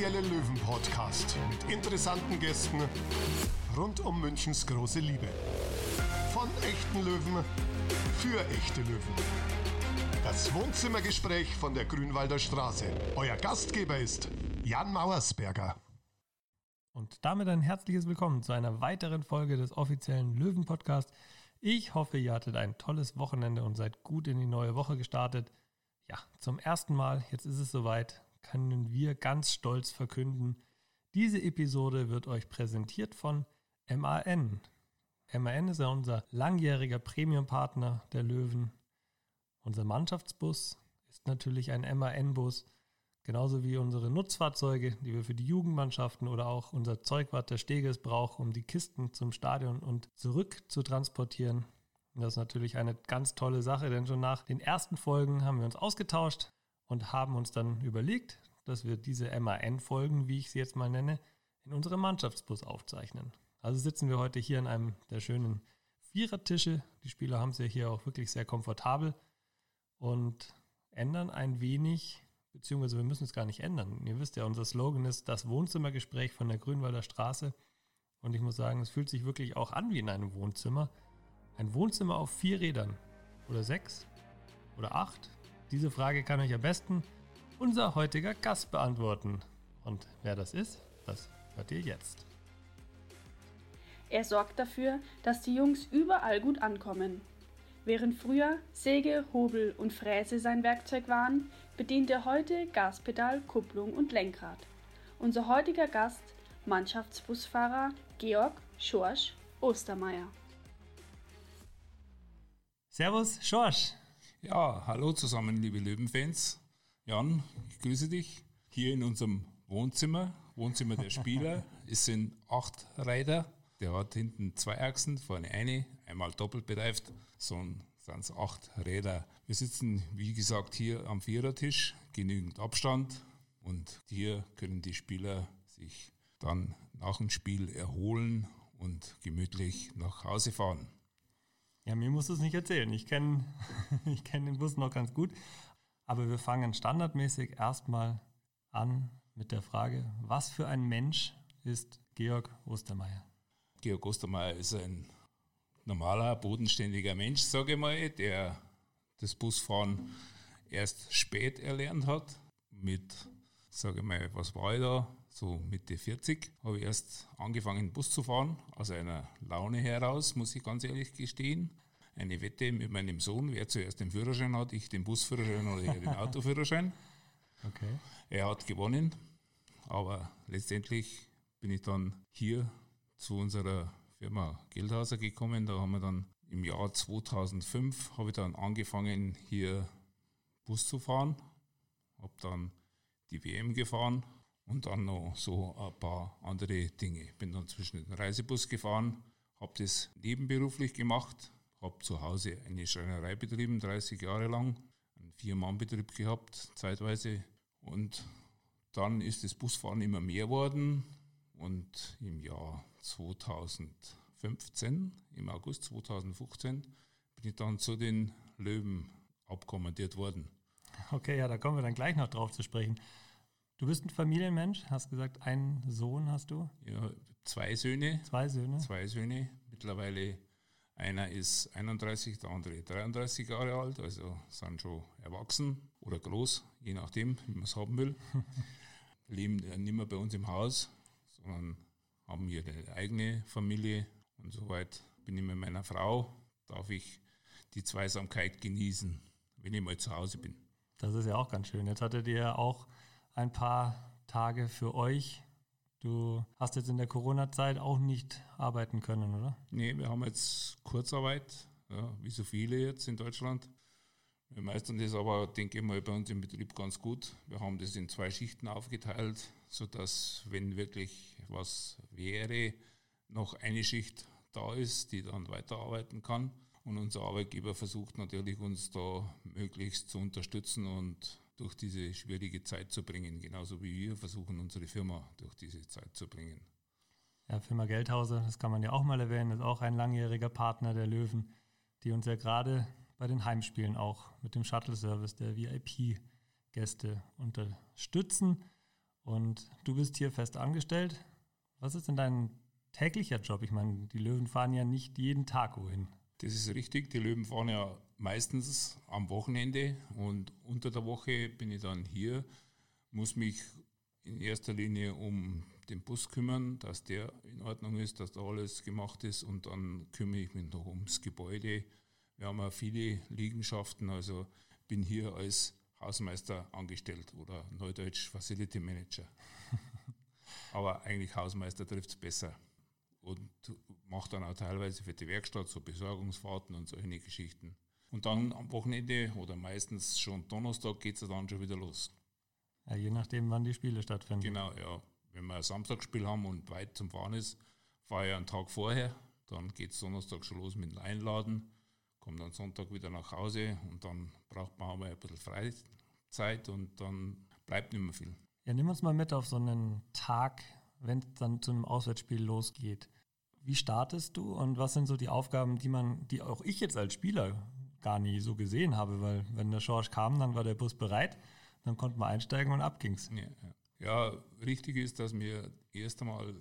offizielle Löwen-Podcast mit interessanten Gästen rund um Münchens große Liebe. Von echten Löwen für echte Löwen. Das Wohnzimmergespräch von der Grünwalder Straße. Euer Gastgeber ist Jan Mauersberger. Und damit ein herzliches Willkommen zu einer weiteren Folge des offiziellen Löwen-Podcasts. Ich hoffe, ihr hattet ein tolles Wochenende und seid gut in die neue Woche gestartet. Ja, zum ersten Mal, jetzt ist es soweit, können wir ganz stolz verkünden, diese Episode wird euch präsentiert von MAN. MAN ist ja unser langjähriger Premium-Partner der Löwen. Unser Mannschaftsbus ist natürlich ein MAN-Bus, genauso wie unsere Nutzfahrzeuge, die wir für die Jugendmannschaften oder auch unser Zeugwart der Steges brauchen, um die Kisten zum Stadion und zurück zu transportieren. Das ist natürlich eine ganz tolle Sache, denn schon nach den ersten Folgen haben wir uns ausgetauscht und haben uns dann überlegt, dass wir diese MAN-Folgen, wie ich sie jetzt mal nenne, in unserem Mannschaftsbus aufzeichnen. Also sitzen wir heute hier an einem der schönen Vierertische. Die Spieler haben es ja hier auch wirklich sehr komfortabel und ändern ein wenig, beziehungsweise wir müssen es gar nicht ändern. Ihr wisst ja, unser Slogan ist das Wohnzimmergespräch von der Grünwalder Straße. Und ich muss sagen, es fühlt sich wirklich auch an wie in einem Wohnzimmer. Ein Wohnzimmer auf vier Rädern. Oder sechs? Oder acht? Diese Frage kann euch am besten unser heutiger Gast beantworten. Und wer das ist, das hört ihr jetzt. Er sorgt dafür, dass die Jungs überall gut ankommen. Während früher Säge, Hobel und Fräse sein Werkzeug waren, bedient er heute Gaspedal, Kupplung und Lenkrad. Unser heutiger Gast, Mannschaftsbusfahrer Georg Schorsch Ostermeier. Servus, Schorsch. Ja, hallo zusammen, liebe Löwenfans. Jan, ich grüße dich hier in unserem Wohnzimmer, Wohnzimmer der Spieler. es sind acht Räder. Der hat hinten zwei Achsen, vorne eine, einmal doppelt bereift. So sind es acht Räder. Wir sitzen, wie gesagt, hier am Vierertisch, genügend Abstand. Und hier können die Spieler sich dann nach dem Spiel erholen und gemütlich nach Hause fahren. Ja, mir musst du es nicht erzählen. Ich kenne ich kenn den Bus noch ganz gut. Aber wir fangen standardmäßig erstmal an mit der Frage, was für ein Mensch ist Georg Ostermeier? Georg Ostermeier ist ein normaler, bodenständiger Mensch, sage ich mal, der das Busfahren erst spät erlernt hat. Mit, sage ich mal, was war ich da? So Mitte 40 habe ich erst angefangen, Bus zu fahren, aus einer Laune heraus, muss ich ganz ehrlich gestehen. Eine Wette mit meinem Sohn, wer zuerst den Führerschein hat, ich den Busführerschein oder er den Autoführerschein. Okay. Er hat gewonnen, aber letztendlich bin ich dann hier zu unserer Firma Geldhauser gekommen. Da haben wir dann im Jahr 2005 habe ich dann angefangen, hier Bus zu fahren. Habe dann die WM gefahren und dann noch so ein paar andere Dinge. Bin dann zwischen den Reisebus gefahren, habe das nebenberuflich gemacht, habe zu Hause eine Schreinerei betrieben, 30 Jahre lang, einen Vier-Mann-Betrieb gehabt, zeitweise. Und dann ist das Busfahren immer mehr worden und im Jahr 2015, im August 2015, bin ich dann zu den Löwen abkommandiert worden. Okay, ja, da kommen wir dann gleich noch drauf zu sprechen. Du bist ein Familienmensch, hast gesagt, einen Sohn hast du? Ja, zwei Söhne. Zwei Söhne. Zwei Söhne. Mittlerweile einer ist 31, der andere 33 Jahre alt, also sind schon erwachsen oder groß, je nachdem, wie man es haben will. Leben nicht mehr bei uns im Haus, sondern haben hier eine eigene Familie und soweit bin ich mit meiner Frau, darf ich die Zweisamkeit genießen, wenn ich mal zu Hause bin. Das ist ja auch ganz schön. Jetzt hattet ihr auch ein paar Tage für euch. Du hast jetzt in der Corona-Zeit auch nicht arbeiten können, oder? Nee, wir haben jetzt Kurzarbeit, ja, wie so viele jetzt in Deutschland. Wir meistern das aber, denke ich mal, bei uns im Betrieb ganz gut. Wir haben das in zwei Schichten aufgeteilt, sodass, wenn wirklich was wäre, noch eine Schicht da ist, die dann weiterarbeiten kann. Und unser Arbeitgeber versucht natürlich, uns da möglichst zu unterstützen und durch diese schwierige Zeit zu bringen, genauso wie wir versuchen, unsere Firma durch diese Zeit zu bringen. Ja, Firma Geldhauser, das kann man ja auch mal erwähnen, ist auch ein langjähriger Partner der Löwen, die uns ja gerade bei den Heimspielen auch mit dem Shuttle-Service der VIP-Gäste unterstützen. Und du bist hier fest angestellt. Was ist denn dein täglicher Job? Ich meine, die Löwen fahren ja nicht jeden Tag wohin. Das ist richtig. Die Löwen fahren ja meistens am Wochenende und unter der Woche bin ich dann hier, muss mich in erster Linie um den Bus kümmern, dass der in Ordnung ist, dass da alles gemacht ist und dann kümmere ich mich noch ums Gebäude. Wir haben ja viele Liegenschaften, also bin hier als Hausmeister angestellt oder neudeutsch Facility Manager. Aber eigentlich Hausmeister trifft es besser und macht dann auch teilweise für die Werkstatt so Besorgungsfahrten und solche Geschichten. Und dann am Wochenende oder meistens schon Donnerstag geht es dann schon wieder los. Ja, je nachdem, wann die Spiele stattfinden. Genau, ja. Wenn wir ein Samstagspiel haben und weit zum Fahren ist, fahre ich einen Tag vorher. Dann geht es Donnerstag schon los mit dem Einladen, komme dann Sonntag wieder nach Hause und dann braucht man auch mal ein bisschen Freizeit und dann bleibt nicht mehr viel. Ja, nimm uns mal mit auf so einen Tag, wenn es dann zu einem Auswärtsspiel losgeht. Wie startest du und was sind so die Aufgaben, die man, die auch ich jetzt als Spieler gar nie so gesehen habe, weil wenn der Schorsch kam, dann war der Bus bereit, dann konnten wir einsteigen und ab ging's. Ja, ja. ja richtig ist, dass wir erst einmal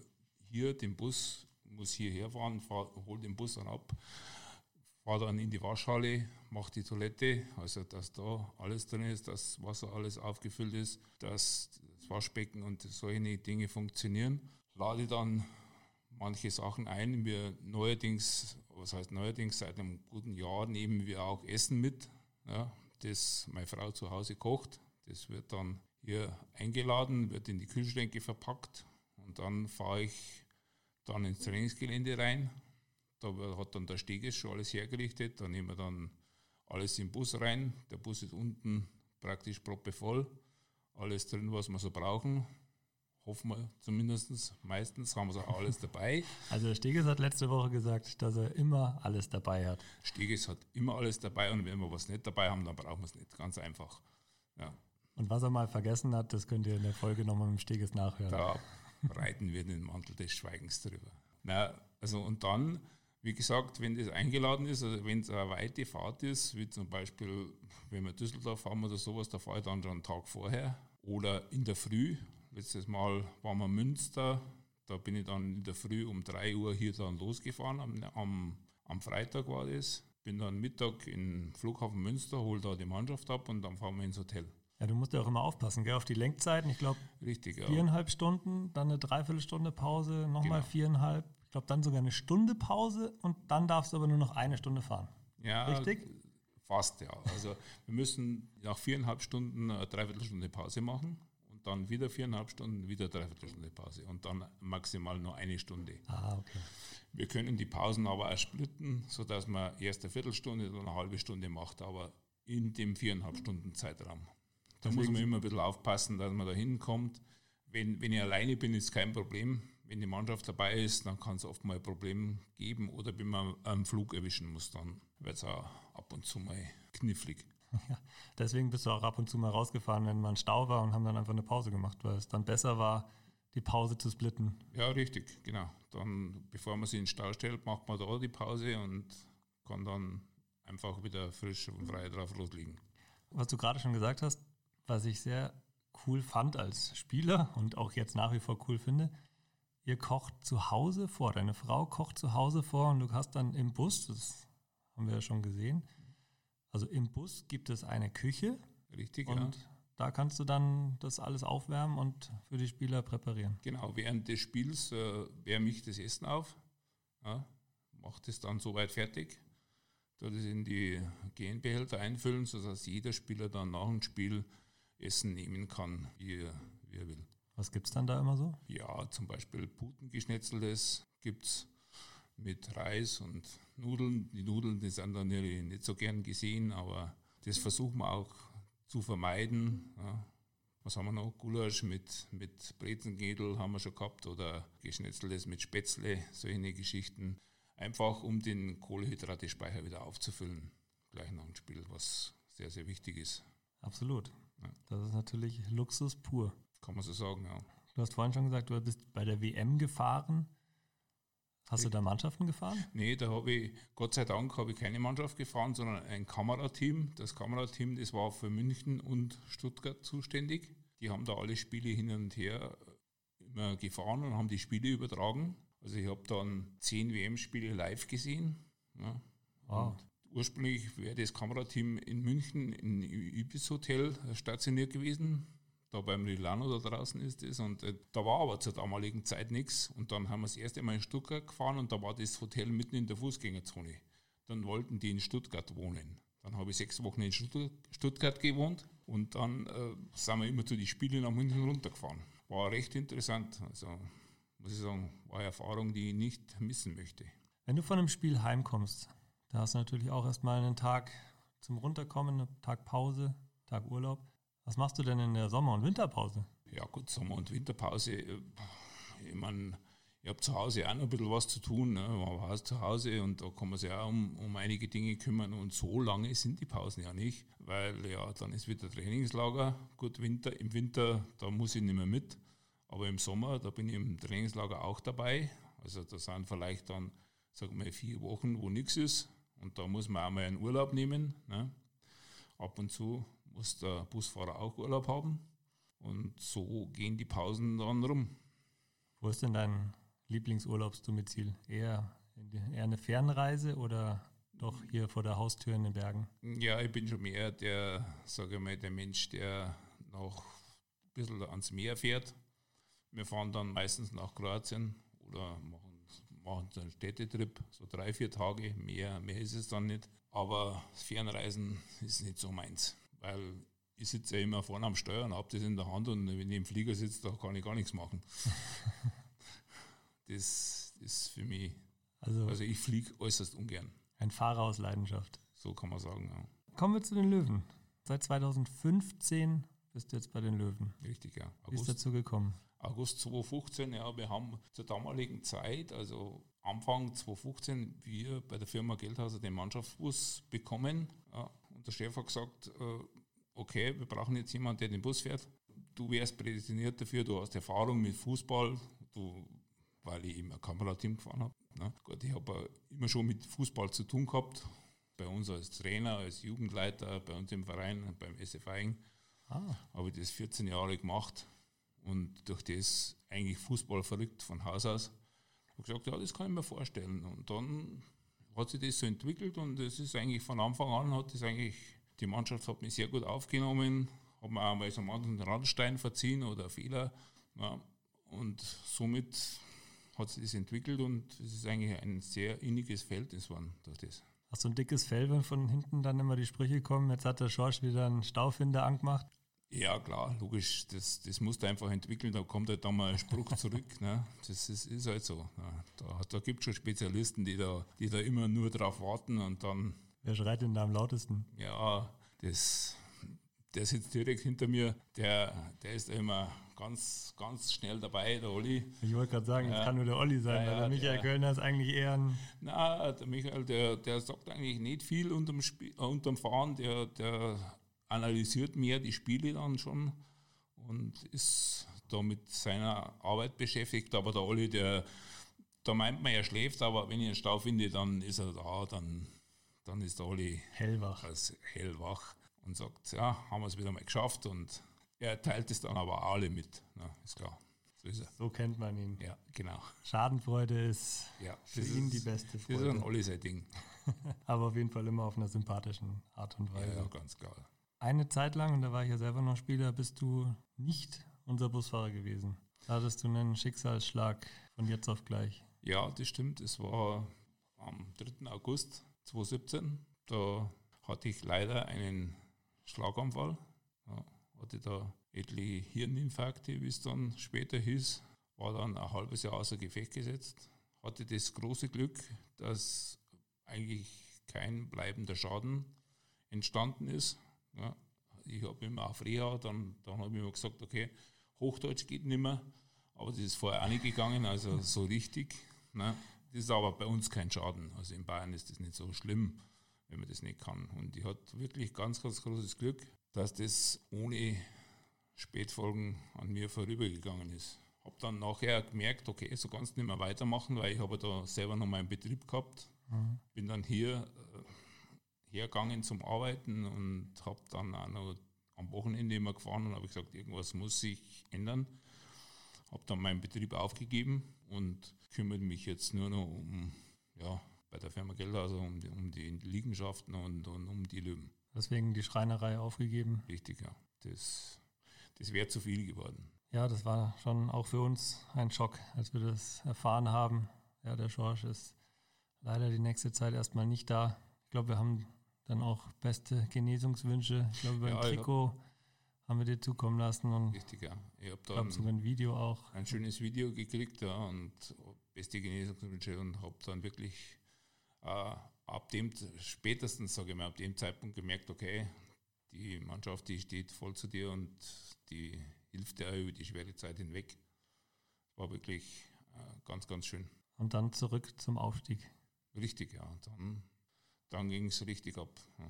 hier den Bus, muss hierher fahren, fahr, hol den Bus dann ab, fahre dann in die Waschhalle, mache die Toilette, also dass da alles drin ist, dass Wasser alles aufgefüllt ist, dass das Waschbecken und solche Dinge funktionieren. Lade dann manche Sachen ein. Wir neuerdings, was heißt neuerdings, seit einem guten Jahr nehmen wir auch Essen mit, ja, das meine Frau zu Hause kocht. Das wird dann hier eingeladen, wird in die Kühlschränke verpackt und dann fahre ich dann ins Trainingsgelände rein. Da hat dann der Steges schon alles hergerichtet. Da nehmen wir dann alles im Bus rein. Der Bus ist unten praktisch proppevoll. Alles drin, was wir so brauchen hoffen wir zumindest. Meistens haben wir auch alles dabei. Also Steges hat letzte Woche gesagt, dass er immer alles dabei hat. Steges hat immer alles dabei und wenn wir was nicht dabei haben, dann brauchen wir es nicht. Ganz einfach. Ja. Und was er mal vergessen hat, das könnt ihr in der Folge nochmal mit dem Steges nachhören. Da reiten wir den Mantel des Schweigens drüber. Na, also und dann, wie gesagt, wenn das eingeladen ist, also wenn es eine weite Fahrt ist, wie zum Beispiel, wenn wir Düsseldorf haben oder sowas, da fahre ich dann schon einen Tag vorher oder in der Früh, Letztes Mal waren wir in Münster. Da bin ich dann in der Früh um 3 Uhr hier dann losgefahren. Am, am, am Freitag war das. Bin dann Mittag im Flughafen Münster, hole da die Mannschaft ab und dann fahren wir ins Hotel. Ja, du musst ja auch immer aufpassen, gell, auf die Lenkzeiten. Ich glaube, ja. viereinhalb Stunden, dann eine Dreiviertelstunde Pause, nochmal genau. viereinhalb. Ich glaube, dann sogar eine Stunde Pause und dann darfst du aber nur noch eine Stunde fahren. Ja, richtig? Fast, ja. Also wir müssen nach viereinhalb Stunden eine Dreiviertelstunde Pause machen dann wieder viereinhalb Stunden, wieder dreiviertel Stunde Pause und dann maximal nur eine Stunde. Ah, okay. Wir können die Pausen aber auch splitten, sodass man erst eine Viertelstunde oder eine halbe Stunde macht, aber in dem viereinhalb Stunden Zeitraum. Da muss man immer ein bisschen aufpassen, dass man da hinkommt. Wenn, wenn ich alleine bin, ist kein Problem. Wenn die Mannschaft dabei ist, dann kann es oft mal ein Problem geben oder wenn man einen Flug erwischen muss, dann wird es auch ab und zu mal knifflig. Ja, deswegen bist du auch ab und zu mal rausgefahren, wenn man Stau war und haben dann einfach eine Pause gemacht, weil es dann besser war, die Pause zu splitten. Ja, richtig, genau. Dann, bevor man sie in den Stau stellt, macht man da die Pause und kann dann einfach wieder frisch und frei drauf loslegen. Was du gerade schon gesagt hast, was ich sehr cool fand als Spieler und auch jetzt nach wie vor cool finde, ihr kocht zu Hause vor, deine Frau kocht zu Hause vor und du hast dann im Bus, das haben wir ja schon gesehen, also im Bus gibt es eine Küche. Richtig, und ja. da kannst du dann das alles aufwärmen und für die Spieler präparieren. Genau, während des Spiels äh, wärme ich das Essen auf, ja, mache das dann soweit fertig, da das in die Genbehälter einfüllen, sodass jeder Spieler dann nach dem Spiel Essen nehmen kann, wie er, wie er will. Was gibt es dann da immer so? Ja, zum Beispiel Putengeschnetzeltes gibt es mit Reis und Nudeln. Die Nudeln, die sind dann nicht so gern gesehen, aber das versuchen wir auch zu vermeiden. Ja. Was haben wir noch? Gulasch mit, mit Brezengedel haben wir schon gehabt oder Geschnetzeltes mit Spätzle, solche Geschichten. Einfach um den Kohlehydratespeicher wieder aufzufüllen, gleich nach dem Spiel, was sehr, sehr wichtig ist. Absolut. Ja. Das ist natürlich Luxus pur. Kann man so sagen, ja. Du hast vorhin schon gesagt, du bist bei der WM gefahren. Hast du da Mannschaften gefahren? Nee, da habe ich, Gott sei Dank, habe ich keine Mannschaft gefahren, sondern ein Kamerateam. Das Kamerateam, das war für München und Stuttgart zuständig. Die haben da alle Spiele hin und her immer gefahren und haben die Spiele übertragen. Also ich habe dann zehn WM-Spiele live gesehen. Ja. Wow. ursprünglich wäre das Kamerateam in München im Ibis Hotel stationiert gewesen. Da beim Rilano da draußen ist es. Und äh, da war aber zur damaligen Zeit nichts. Und dann haben wir das erste Mal in Stuttgart gefahren und da war das Hotel mitten in der Fußgängerzone. Dann wollten die in Stuttgart wohnen. Dann habe ich sechs Wochen in Stuttgart gewohnt und dann äh, sind wir immer zu den Spielen nach München runtergefahren. War recht interessant. Also muss ich sagen, war eine Erfahrung, die ich nicht missen möchte. Wenn du von einem Spiel heimkommst, da hast du natürlich auch erstmal einen Tag zum Runterkommen, einen Tag Pause, Tag Urlaub. Was machst du denn in der Sommer- und Winterpause? Ja gut, Sommer- und Winterpause, äh, ich meine, ich habe zu Hause auch noch ein bisschen was zu tun. Ne? Man war zu Hause und da kann man sich auch um, um einige Dinge kümmern. Und so lange sind die Pausen ja nicht, weil ja, dann ist wieder Trainingslager. Gut, Winter, im Winter, da muss ich nicht mehr mit. Aber im Sommer, da bin ich im Trainingslager auch dabei. Also da sind vielleicht dann, sagen wir, vier Wochen, wo nichts ist. Und da muss man auch mal einen Urlaub nehmen. Ne? Ab und zu muss der Busfahrer auch Urlaub haben. Und so gehen die Pausen dann rum. Wo ist denn dein Lieblingsurlaubsdomizil? Eher, eher eine Fernreise oder doch hier vor der Haustür in den Bergen? Ja, ich bin schon mehr der, sage ich mal, der Mensch, der noch ein bisschen ans Meer fährt. Wir fahren dann meistens nach Kroatien oder machen, machen einen Städtetrip, so drei, vier Tage. Mehr, mehr ist es dann nicht. Aber Fernreisen ist nicht so meins, weil ich sitze ja immer vorne am Steuer und habe das in der Hand und wenn ich im Flieger sitze, da kann ich gar nichts machen. das ist für mich, also, also ich fliege äußerst ungern. Ein Fahrer aus Leidenschaft. So kann man sagen, ja. Kommen wir zu den Löwen. Seit 2015 bist du jetzt bei den Löwen. Richtig, ja. August, Wie ist dazu gekommen? August 2015, ja, wir haben zur damaligen Zeit, also Anfang 2015, wir bei der Firma Geldhauser den Mannschaftsbus bekommen. Ja, und der Chef hat gesagt, äh, okay, wir brauchen jetzt jemanden, der den Bus fährt. Du wärst prädestiniert dafür, du hast Erfahrung mit Fußball, du weil ich immer Kamerateam gefahren habe. Ne? Gut, ich habe immer schon mit Fußball zu tun gehabt. Bei uns als Trainer, als Jugendleiter, bei uns im Verein, beim SF Eigen. Ah. Habe ich das 14 Jahre gemacht und durch das eigentlich Fußball verrückt von Haus aus. Ich habe gesagt, ja, das kann ich mir vorstellen. Und dann hat sich das so entwickelt und es ist eigentlich von Anfang an hat das eigentlich, die Mannschaft hat mich sehr gut aufgenommen, hat mir auch mal so einen Randstein verziehen oder Fehler. Ja, und somit hat sich das entwickelt und es ist eigentlich ein sehr inniges Verhältnis geworden durch das. Hast du ein dickes Fell, wenn von hinten dann immer die Sprüche kommen, jetzt hat der Schorsch wieder einen Staufhinder angemacht? Ja, klar, logisch, das, das musst du einfach entwickeln, da kommt halt dann mal ein Spruch zurück. Ne? Das ist, ist halt so. Ne? Da, da gibt es schon Spezialisten, die da, die da immer nur drauf warten und dann. Wer schreit denn da am lautesten? Ja, das, der sitzt direkt hinter mir, der, der ist immer ganz, ganz schnell dabei, der Olli. Ich wollte gerade sagen, es ja. kann nur der Olli sein, ja, weil der Michael der, Kölner ist eigentlich eher ein. Na, der Michael, der, der sagt eigentlich nicht viel unterm, Spiel, äh, unterm Fahren, der, der analysiert mehr die Spiele dann schon und ist da mit seiner Arbeit beschäftigt. Aber der Olli, der, da meint man, er schläft, aber wenn ich einen Stau finde, dann ist er da, dann, dann ist der Olli hellwach. Hellwach und sagt, ja, haben wir es wieder mal geschafft und er teilt es dann aber alle mit, ne, ist klar. So ist er. So kennt man ihn. Ja, genau. Schadenfreude ist ja, für ihn ist, die beste Freude. Das ist ein Olli sein Ding. aber auf jeden Fall immer auf einer sympathischen Art und Weise. Ja, ganz klar. Eine Zeit lang, und da war ich ja selber noch Spieler, bist du nicht unser Busfahrer gewesen. Da hattest du einen Schicksalsschlag von jetzt auf gleich. Ja, das stimmt. Es war am 3. August 2017. Da hatte ich leider einen Schlaganfall. Ja, hatte da etliche Hirninfarkte, wie es dann später hieß. War dann ein halbes Jahr außer Gefecht gesetzt. Hatte das große Glück, dass eigentlich kein bleibender Schaden entstanden ist. Ja, ich habe immer auf Reha, dann, dann habe ich immer gesagt, okay, Hochdeutsch geht nicht mehr, aber das ist vorher auch nicht gegangen, also so richtig. Ne? Das ist aber bei uns kein Schaden. Also in Bayern ist das nicht so schlimm, wenn man das nicht kann. Und ich hatte wirklich ganz, ganz großes Glück, dass das ohne Spätfolgen an mir vorübergegangen ist. Habe dann nachher gemerkt, okay, so kannst du nicht mehr weitermachen, weil ich habe da selber noch meinen Betrieb gehabt. Mhm. Bin dann hier hergegangen zum Arbeiten und habe dann auch noch am Wochenende immer gefahren und habe gesagt, irgendwas muss sich ändern. Habe dann meinen Betrieb aufgegeben und kümmere mich jetzt nur noch um, ja, bei der Firma Geldhauser um die, um die Liegenschaften und, und um die Löwen. Deswegen die Schreinerei aufgegeben. Richtig, ja. Das, das wäre zu viel geworden. Ja, das war schon auch für uns ein Schock, als wir das erfahren haben. Ja, der Schorsch ist leider die nächste Zeit erstmal nicht da. Ich glaube, wir haben dann auch beste Genesungswünsche. Ich glaube, beim Ja, Trikot haben wir dir zukommen lassen und ich Richtig, ja. Ich habe glaube sogar dann ein Video auch. ein schönes Video gekriegt ja, und beste Genesungswünsche und habe dann wirklich äh, ab dem, spätestens sage ich mal, ab dem Zeitpunkt gemerkt, okay, die Mannschaft, die steht voll zu dir und die hilft dir über die schwere Zeit hinweg. War wirklich äh, ganz, ganz schön. Und dann zurück zum Aufstieg. Richtig, ja. Dann, dann ging es richtig ab. Ja.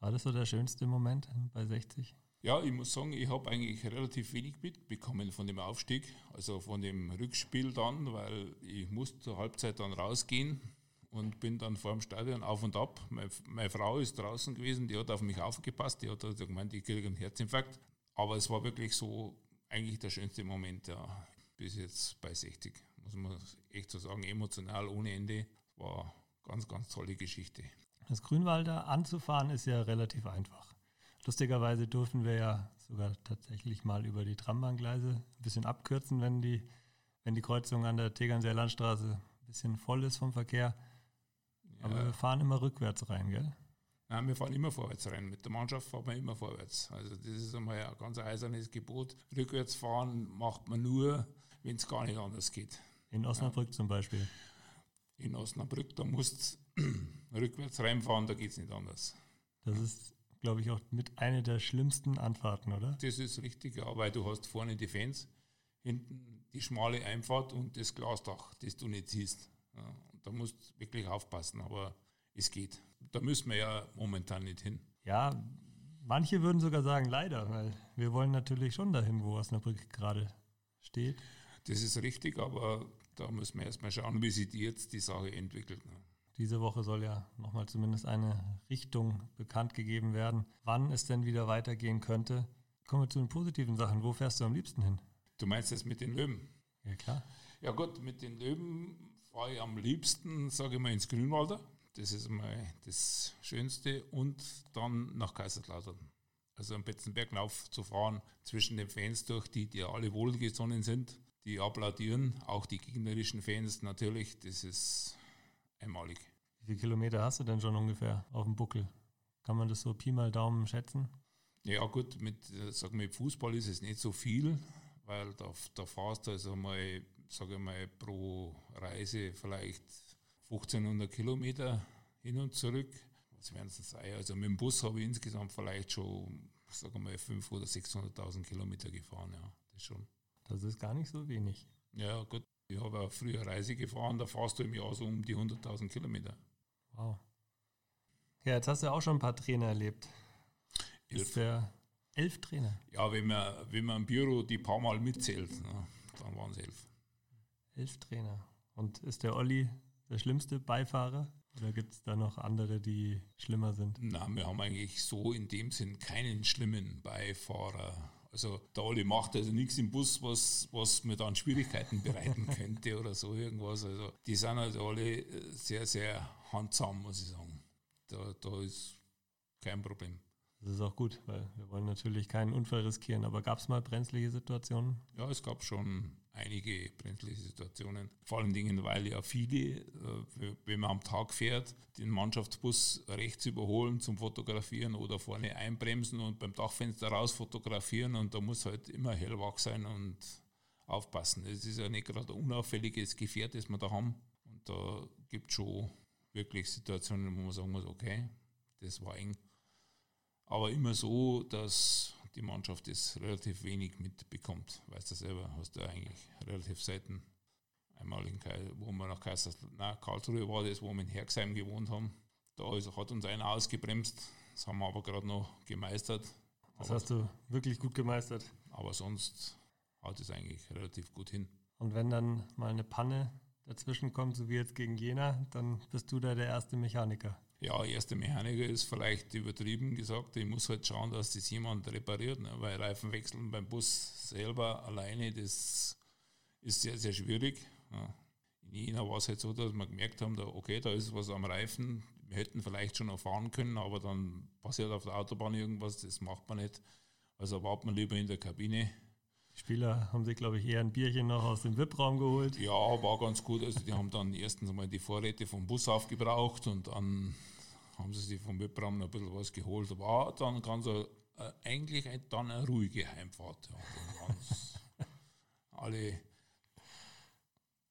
War das so der schönste Moment bei 60? Ja, ich muss sagen, ich habe eigentlich relativ wenig mitbekommen von dem Aufstieg, also von dem Rückspiel dann, weil ich musste zur Halbzeit dann rausgehen und bin dann vor dem Stadion auf und ab. Meine, meine Frau ist draußen gewesen, die hat auf mich aufgepasst, die hat also gemeint, ich kriege einen Herzinfarkt. Aber es war wirklich so eigentlich der schönste Moment ja, bis jetzt bei 60, muss man echt so sagen, emotional ohne Ende. War eine ganz, ganz tolle Geschichte. Das Grünwalder anzufahren ist ja relativ einfach. Lustigerweise dürfen wir ja sogar tatsächlich mal über die Trambahngleise ein bisschen abkürzen, wenn die, wenn die Kreuzung an der Tegernseer Landstraße ein bisschen voll ist vom Verkehr. Aber Ja. wir fahren immer rückwärts rein, gell? Nein, wir fahren immer vorwärts rein. Mit der Mannschaft fahren wir immer vorwärts. Also das ist einmal ein ganz eisernes Gebot. Rückwärts fahren macht man nur, wenn es gar nicht anders geht. In Osnabrück zum Beispiel. In Osnabrück, da musst du rückwärts reinfahren, da geht es nicht anders. Das ist, glaube ich, auch mit einer der schlimmsten Anfahrten, oder? Das ist richtig, ja, weil du hast vorne die Fans, hinten die schmale Einfahrt und das Glasdach, das du nicht siehst. Ja, da musst du wirklich aufpassen, aber es geht. Da müssen wir ja momentan nicht hin. Ja, manche würden sogar sagen, leider, weil wir wollen natürlich schon dahin, wo Osnabrück gerade steht. Das ist richtig, aber da müssen wir erstmal schauen, wie sich die jetzt die Sache entwickelt. ne. Diese Woche soll ja nochmal zumindest eine Richtung bekannt gegeben werden, wann es denn wieder weitergehen könnte. Kommen wir zu den positiven Sachen. Wo fährst du am liebsten hin? Du meinst jetzt mit den Löwen? Ja, klar. Ja gut, mit den Löwen fahre ich am liebsten, sage ich mal, ins Grünwalder. Das ist mal das Schönste. Und dann nach Kaiserslautern. Also am Betzenberglauf zu fahren, zwischen den Fans durch, die, die alle wohlgesonnen sind, die applaudieren, auch die gegnerischen Fans natürlich, das ist einmalig. Wie viele Kilometer hast du denn schon ungefähr auf dem Buckel? Kann man das so Pi mal Daumen schätzen? Ja gut, mit, äh, sag mal, Fußball ist es nicht so viel, weil da, da fahrst du also mal, sage ich mal, pro Reise vielleicht 1500 Kilometer hin und zurück. Was werden es sein? Also mit dem Bus habe ich insgesamt vielleicht schon, sage mal, 500.000 oder 600.000 Kilometer gefahren, ja, das schon. Das ist gar nicht so wenig. Ja gut, ich habe auch früher Reise gefahren, da fahrst du im Jahr so um die 100.000 Kilometer. Wow. Ja, jetzt hast du ja auch schon ein paar Trainer erlebt. Elf. Ist der elf Trainer? Ja, wenn man, wenn man im Büro die paar Mal mitzählt, ne, dann waren es elf. Elf Trainer. Und ist der Olli der schlimmste Beifahrer? Oder gibt es da noch andere, die schlimmer sind? Na, wir haben eigentlich so in dem Sinn keinen schlimmen Beifahrer. Also der Olli macht also nichts im Bus, was, was mir dann Schwierigkeiten bereiten könnte oder so irgendwas. Also die sind also alle äh, sehr, sehr handsam, muss ich sagen. Da, da ist kein Problem. Das ist auch gut, weil wir wollen natürlich keinen Unfall riskieren. Aber gab es mal brenzlige Situationen? Ja, es gab schon einige brenzliche Situationen. Vor allen Dingen, weil ja viele, äh, wenn man am Tag fährt, den Mannschaftsbus rechts überholen zum Fotografieren oder vorne einbremsen und beim Dachfenster raus fotografieren und da muss halt immer hellwach sein und aufpassen. Es ist ja nicht gerade ein unauffälliges Gefährt, das wir da haben. Und da gibt es schon wirklich Situationen, wo man sagen muss, okay, das war eng. Aber immer so, dass die Mannschaft das relativ wenig mitbekommt. Weißt du selber, hast du eigentlich relativ selten. Einmal, in Kai, wo wir nach Kaisers, nein, Karlsruhe war das, wo wir in Herxheim gewohnt haben. Da ist, hat uns einer ausgebremst. Das haben wir aber gerade noch gemeistert. Das aber, hast du wirklich gut gemeistert. aber sonst haut es eigentlich relativ gut hin. Und wenn dann mal eine Panne dazwischen kommt, so wie jetzt gegen Jena, dann bist du da der erste Mechaniker. Ja, erster Mechaniker ist vielleicht übertrieben gesagt. Ich muss halt schauen, dass das jemand repariert, ne? weil Reifenwechseln beim Bus selber alleine, das ist sehr, sehr schwierig. Ja. In Jena war es halt so, dass wir gemerkt haben, da, okay, da ist was am Reifen. Wir hätten vielleicht schon noch fahren können, aber dann passiert auf der Autobahn irgendwas, das macht man nicht. Also warten wir lieber in der Kabine. Die Spieler haben sich, glaube ich, eher ein Bierchen noch aus dem VIP-Raum geholt. Ja, war ganz gut. Also die haben dann erstens mal die Vorräte vom Bus aufgebraucht und dann haben sie sich vom VIP-Raum noch ein bisschen was geholt. War dann ganz a, äh, eigentlich dann eine ruhige Heimfahrt. Alle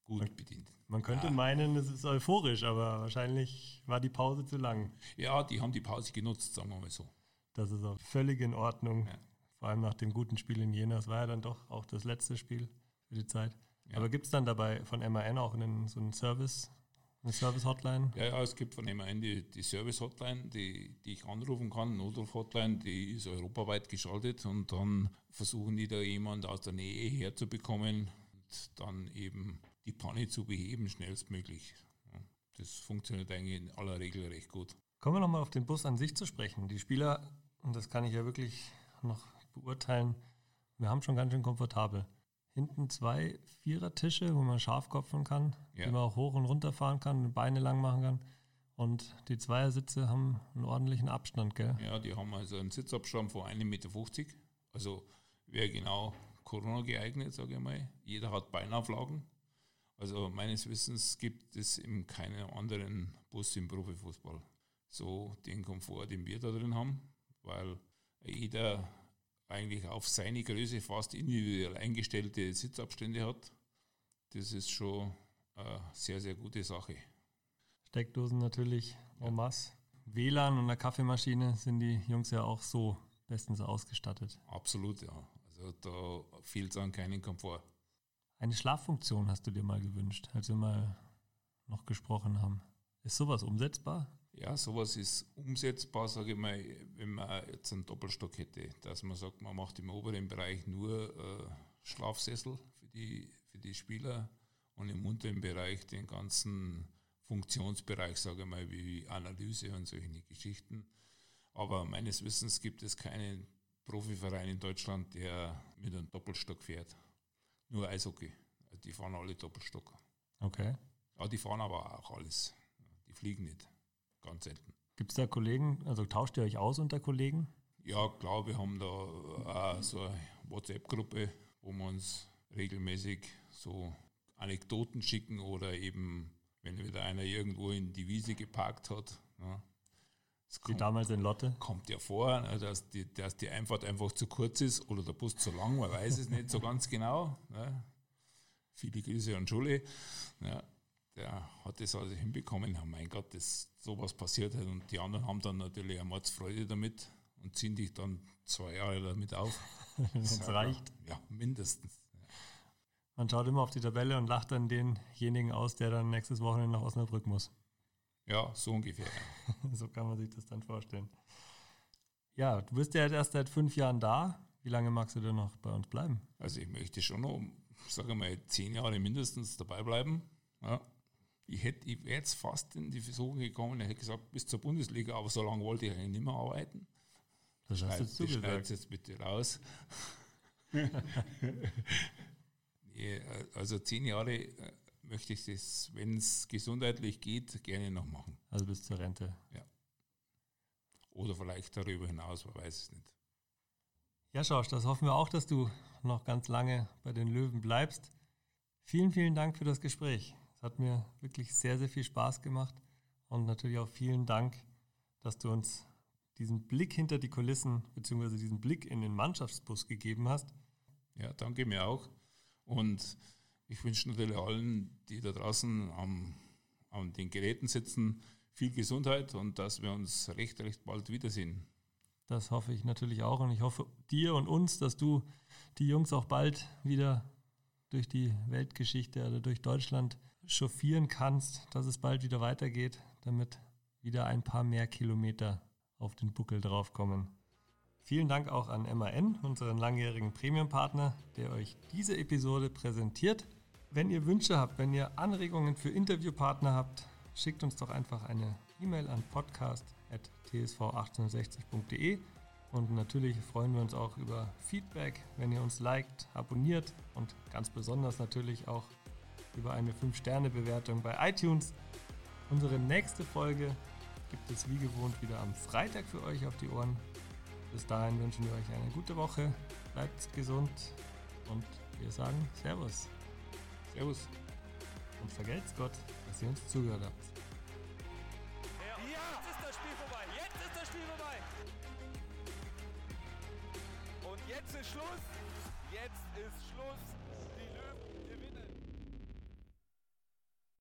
gut bedient. Man könnte Ja. meinen, es ist euphorisch, aber wahrscheinlich war die Pause zu lang. Ja, die haben die Pause genutzt, sagen wir mal so. Das ist auch völlig in Ordnung. Ja. Vor allem nach dem guten Spiel in Jena. Es war ja dann doch auch das letzte Spiel für die Zeit. Ja. Aber gibt es dann dabei von MAN auch einen, so einen Service, eine Service-Hotline? Ja, ja, es gibt von MAN die, die Service-Hotline, die, die ich anrufen kann, Notruf-Hotline, die ist europaweit geschaltet und dann versuchen die da jemand aus der Nähe herzubekommen und dann eben die Panne zu beheben, schnellstmöglich. Das funktioniert eigentlich in aller Regel recht gut. Kommen wir nochmal auf den Bus an sich zu sprechen. Die Spieler, und das kann ich ja wirklich noch beurteilen, wir haben schon ganz schön komfortabel. Hinten zwei Vierertische, wo man scharf kopfen kann, Ja. die man auch hoch und runter fahren kann, Beine lang machen kann. Und die Zweiersitze haben einen ordentlichen Abstand, gell? Ja, die haben also einen Sitzabstand von 1,50 Meter. Also wäre genau Corona geeignet, sage ich mal. Jeder hat Beinauflagen. Also meines Wissens gibt es in keinem anderen Bus im Profifußball so den Komfort, den wir da drin haben, weil jeder eigentlich auf seine Größe fast individuell eingestellte Sitzabstände hat. Das ist schon eine sehr, sehr gute Sache. Steckdosen natürlich en masse. WLAN und eine Kaffeemaschine sind die Jungs ja auch so bestens ausgestattet. Absolut, ja. Also da fehlt es an keinen Komfort. Eine Schlaffunktion hast du dir mal gewünscht, als wir mal noch gesprochen haben. Ist sowas umsetzbar? Ja, sowas ist umsetzbar, sage ich mal, wenn man jetzt einen Doppelstock hätte, dass man sagt, man macht im oberen Bereich nur äh, Schlafsessel für die, für die Spieler und im unteren Bereich den ganzen Funktionsbereich, sage ich mal, wie Analyse und solche Geschichten. Aber meines Wissens gibt es keinen Profiverein in Deutschland, der mit einem Doppelstock fährt. Nur Eishockey. Die fahren alle Doppelstock. Okay. Ja, die fahren aber auch alles. Die fliegen nicht. Ganz selten. Gibt es da Kollegen, also tauscht ihr euch aus unter Kollegen? Ja, klar, wir haben da so eine WhatsApp-Gruppe, wo wir uns regelmäßig so Anekdoten schicken oder eben, wenn wieder einer irgendwo in die Wiese geparkt hat. Ja. Es Wie kommt, damals in Lotte? kommt ja vor, ne, dass die, dass die Einfahrt einfach zu kurz ist oder der Bus zu lang, man weiß es nicht so ganz genau. Ne. Viele Grüße an Schule. Ja, der hat das also hinbekommen. Ja, mein Gott, dass sowas passiert hat. Und die anderen haben dann natürlich eine Mordsfreude damit und ziehen dich dann zwei Jahre damit auf. Wenn es reicht. Ja, mindestens. Man schaut immer auf die Tabelle und lacht dann denjenigen aus, der dann nächstes Wochenende nach Osnabrück muss. Ja, so ungefähr. So kann man sich das dann vorstellen. Ja, du bist ja erst seit fünf Jahren da. Wie lange magst du denn noch bei uns bleiben? Also ich möchte schon noch, sage mal, zehn Jahre mindestens dabei bleiben. Ja. Ich, hätte, ich wäre jetzt fast in die Versuchung gekommen, ich hätte gesagt, bis zur Bundesliga, aber so lange wollte ich eigentlich nicht mehr arbeiten. Das hast Schneid- jetzt du gesagt. jetzt bitte raus. also zehn Jahre äh, möchte ich das, wenn es gesundheitlich geht, gerne noch machen. Also bis zur Rente. Oder vielleicht darüber hinaus, man weiß es nicht. Ja, Schorsch, das hoffen wir auch, dass du noch ganz lange bei den Löwen bleibst. Vielen, vielen Dank für das Gespräch. Es hat mir wirklich sehr, sehr viel Spaß gemacht. Und natürlich auch vielen Dank, dass du uns diesen Blick hinter die Kulissen bzw. diesen Blick in den Mannschaftsbus gegeben hast. Ja, danke mir auch. Und ich wünsche natürlich allen, die da draußen am, an den Geräten sitzen, viel Gesundheit und dass wir uns recht, recht bald wiedersehen. Das hoffe ich natürlich auch. Und ich hoffe dir und uns, dass du die Jungs auch bald wieder durch die Weltgeschichte oder durch Deutschland chauffieren kannst, dass es bald wieder weitergeht, damit wieder ein paar mehr Kilometer auf den Buckel draufkommen. Vielen Dank auch an MAN, unseren langjährigen Premium-Partner, der euch diese Episode präsentiert. Wenn ihr Wünsche habt, wenn ihr Anregungen für Interviewpartner habt, schickt uns doch einfach eine E-Mail an podcast.tsv1860.de und natürlich freuen wir uns auch über Feedback, wenn ihr uns liked, abonniert und ganz besonders natürlich auch über eine 5-Sterne-Bewertung bei iTunes. Unsere nächste Folge gibt es wie gewohnt wieder am Freitag für euch auf die Ohren. Bis dahin wünschen wir euch eine gute Woche, bleibt gesund und wir sagen Servus. Servus. Und vergelt's Gott, dass ihr uns zugehört habt.